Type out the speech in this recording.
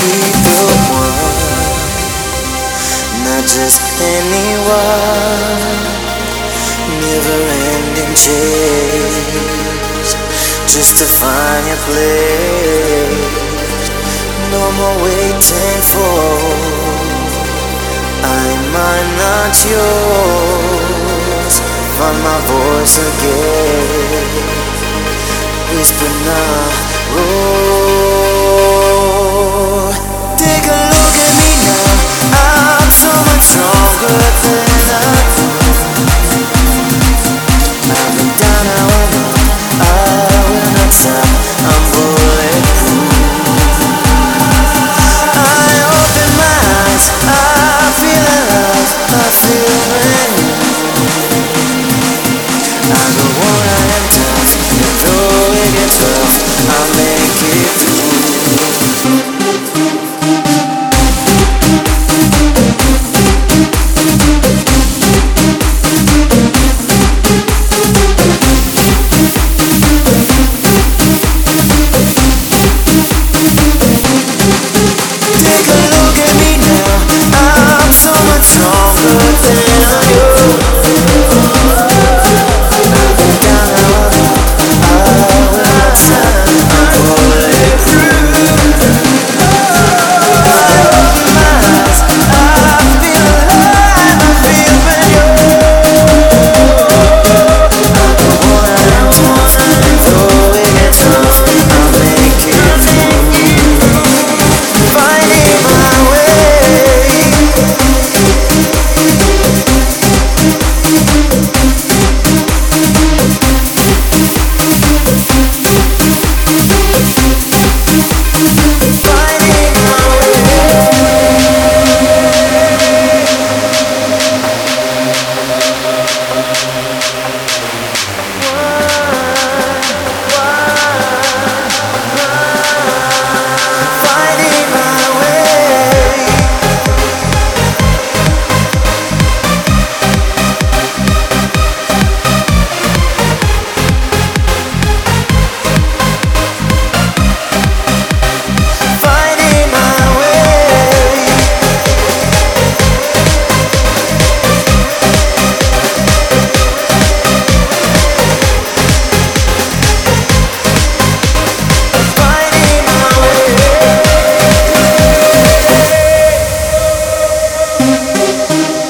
be the one, not just anyone. Never ending chase, just to find your place. No more waiting for. I might not yours. Find my voice again. Whisper now, roll. I go on and on, even though it gets tough, I make it through. Take a look at me now. I'm so much stronger than